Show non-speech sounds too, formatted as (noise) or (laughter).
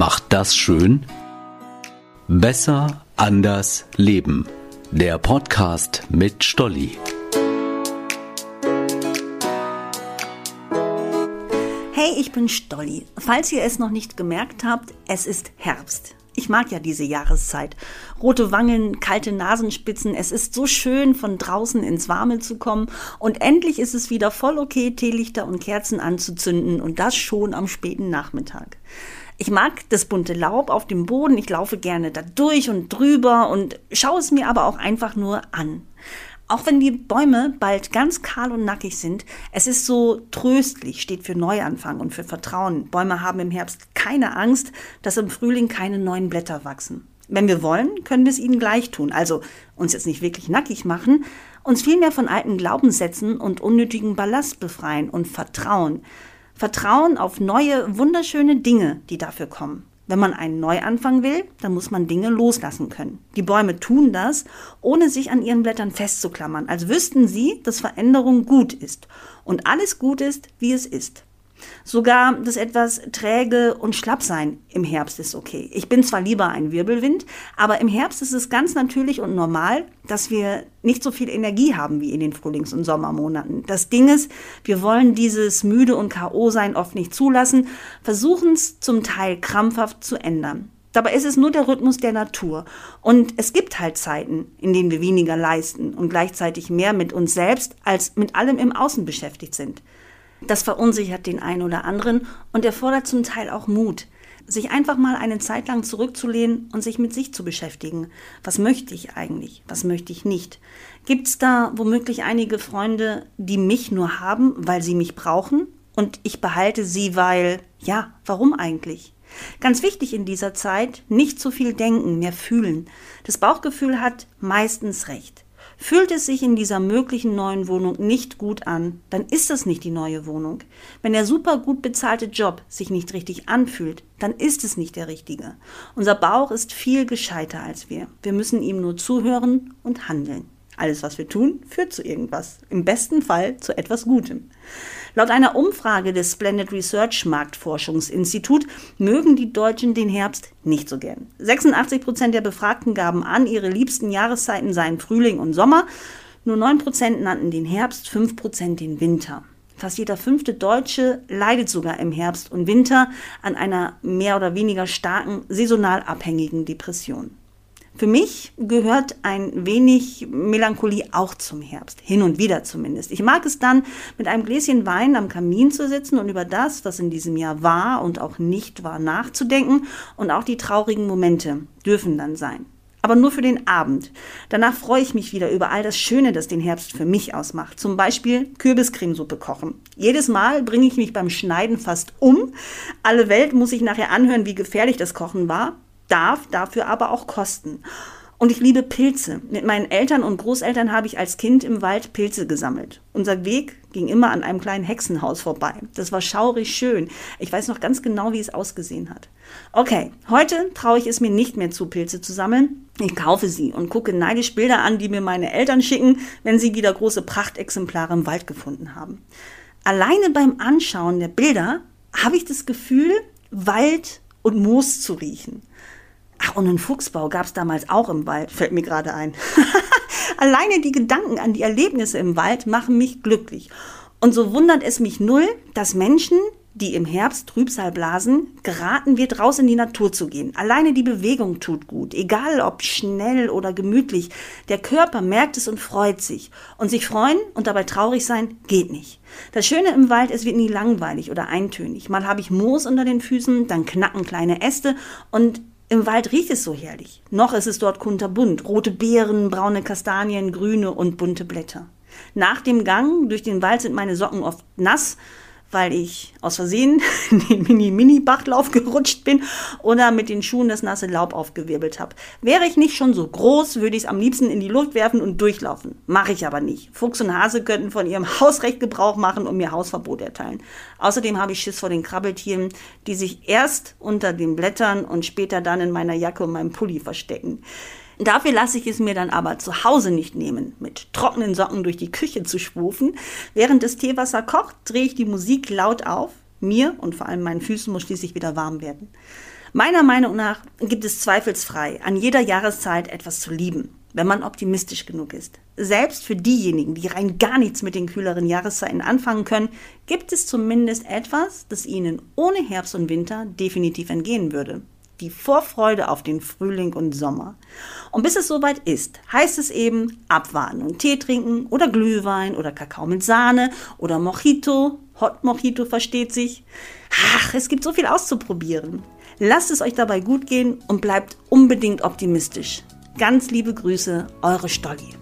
macht das schön? Besser, anders, leben. Der Podcast mit Stolli. Hey, ich bin Stolli. Falls ihr es noch nicht gemerkt habt, es ist Herbst. Ich mag ja diese Jahreszeit. Rote Wangen, kalte Nasenspitzen. Es ist so schön, von draußen ins Warme zu kommen. Und endlich ist es wieder voll okay, Teelichter und Kerzen anzuzünden. Und das schon am späten Nachmittag. Ich mag das bunte Laub auf dem Boden. Ich laufe gerne da durch und drüber und schaue es mir aber auch einfach nur an. Auch wenn die Bäume bald ganz kahl und nackig sind, es ist so tröstlich, steht für Neuanfang und für Vertrauen. Bäume haben im Herbst keine Angst, dass im Frühling keine neuen Blätter wachsen. Wenn wir wollen, können wir es ihnen gleich tun. Also uns jetzt nicht wirklich nackig machen, uns vielmehr von alten Glaubenssätzen und unnötigen Ballast befreien und vertrauen. Vertrauen auf neue, wunderschöne Dinge, die dafür kommen. Wenn man einen Neuanfang will, dann muss man Dinge loslassen können. Die Bäume tun das, ohne sich an ihren Blättern festzuklammern, als wüssten sie, dass Veränderung gut ist und alles gut ist, wie es ist. Sogar das etwas träge und schlapp sein im Herbst ist okay. Ich bin zwar lieber ein Wirbelwind, aber im Herbst ist es ganz natürlich und normal, dass wir nicht so viel Energie haben wie in den Frühlings- und Sommermonaten. Das Ding ist, wir wollen dieses müde und K.O. sein oft nicht zulassen, versuchen es zum Teil krampfhaft zu ändern. Dabei ist es nur der Rhythmus der Natur. Und es gibt halt Zeiten, in denen wir weniger leisten und gleichzeitig mehr mit uns selbst als mit allem im Außen beschäftigt sind. Das verunsichert den einen oder anderen und erfordert zum Teil auch Mut, sich einfach mal eine Zeit lang zurückzulehnen und sich mit sich zu beschäftigen. Was möchte ich eigentlich? Was möchte ich nicht? Gibt es da womöglich einige Freunde, die mich nur haben, weil sie mich brauchen und ich behalte sie, weil, ja, warum eigentlich? Ganz wichtig in dieser Zeit, nicht zu viel denken, mehr fühlen. Das Bauchgefühl hat meistens recht. Fühlt es sich in dieser möglichen neuen Wohnung nicht gut an, dann ist das nicht die neue Wohnung. Wenn der super gut bezahlte Job sich nicht richtig anfühlt, dann ist es nicht der richtige. Unser Bauch ist viel gescheiter als wir. Wir müssen ihm nur zuhören und handeln. Alles, was wir tun, führt zu irgendwas. Im besten Fall zu etwas Gutem. Laut einer Umfrage des Splendid Research Marktforschungsinstitut mögen die Deutschen den Herbst nicht so gern. 86 Prozent der Befragten gaben an, ihre liebsten Jahreszeiten seien Frühling und Sommer. Nur 9 Prozent nannten den Herbst, 5 Prozent den Winter. Fast jeder fünfte Deutsche leidet sogar im Herbst und Winter an einer mehr oder weniger starken saisonal abhängigen Depression. Für mich gehört ein wenig Melancholie auch zum Herbst, hin und wieder zumindest. Ich mag es dann, mit einem Gläschen Wein am Kamin zu sitzen und über das, was in diesem Jahr war und auch nicht war, nachzudenken. Und auch die traurigen Momente dürfen dann sein. Aber nur für den Abend. Danach freue ich mich wieder über all das Schöne, das den Herbst für mich ausmacht. Zum Beispiel Kürbiscremesuppe kochen. Jedes Mal bringe ich mich beim Schneiden fast um. Alle Welt muss sich nachher anhören, wie gefährlich das Kochen war darf dafür aber auch kosten. Und ich liebe Pilze. Mit meinen Eltern und Großeltern habe ich als Kind im Wald Pilze gesammelt. Unser Weg ging immer an einem kleinen Hexenhaus vorbei. Das war schaurig schön. Ich weiß noch ganz genau, wie es ausgesehen hat. Okay, heute traue ich es mir nicht mehr zu, Pilze zu sammeln. Ich kaufe sie und gucke neidisch Bilder an, die mir meine Eltern schicken, wenn sie wieder große Prachtexemplare im Wald gefunden haben. Alleine beim Anschauen der Bilder habe ich das Gefühl, Wald und Moos zu riechen. Ach, und einen Fuchsbau gab es damals auch im Wald, fällt mir gerade ein. (laughs) Alleine die Gedanken an die Erlebnisse im Wald machen mich glücklich. Und so wundert es mich null, dass Menschen, die im Herbst Trübsal blasen, geraten wird, raus in die Natur zu gehen. Alleine die Bewegung tut gut, egal ob schnell oder gemütlich. Der Körper merkt es und freut sich. Und sich freuen und dabei traurig sein geht nicht. Das Schöne im Wald, es wird nie langweilig oder eintönig. Mal habe ich Moos unter den Füßen, dann knacken kleine Äste und im Wald riecht es so herrlich. Noch ist es dort kunterbunt. Rote Beeren, braune Kastanien, grüne und bunte Blätter. Nach dem Gang durch den Wald sind meine Socken oft nass weil ich aus Versehen (laughs) in den Mini-Mini-Bachlauf gerutscht bin oder mit den Schuhen das nasse Laub aufgewirbelt habe. Wäre ich nicht schon so groß, würde ich es am liebsten in die Luft werfen und durchlaufen. Mache ich aber nicht. Fuchs und Hase könnten von ihrem (laughs) Hausrecht Gebrauch machen und mir Hausverbot erteilen. Außerdem habe ich Schiss vor den Krabbeltieren, die sich erst unter den Blättern und später dann in meiner Jacke und meinem Pulli verstecken. Dafür lasse ich es mir dann aber zu Hause nicht nehmen, mit trockenen Socken durch die Küche zu schwufen. Während das Teewasser kocht, drehe ich die Musik laut auf. Mir und vor allem meinen Füßen muss schließlich wieder warm werden. Meiner Meinung nach gibt es zweifelsfrei an jeder Jahreszeit etwas zu lieben, wenn man optimistisch genug ist. Selbst für diejenigen, die rein gar nichts mit den kühleren Jahreszeiten anfangen können, gibt es zumindest etwas, das ihnen ohne Herbst und Winter definitiv entgehen würde die Vorfreude auf den Frühling und Sommer. Und bis es soweit ist, heißt es eben abwarten und Tee trinken oder Glühwein oder Kakao mit Sahne oder Mojito. Hot Mojito versteht sich. Ach, es gibt so viel auszuprobieren. Lasst es euch dabei gut gehen und bleibt unbedingt optimistisch. Ganz liebe Grüße, eure Stolli.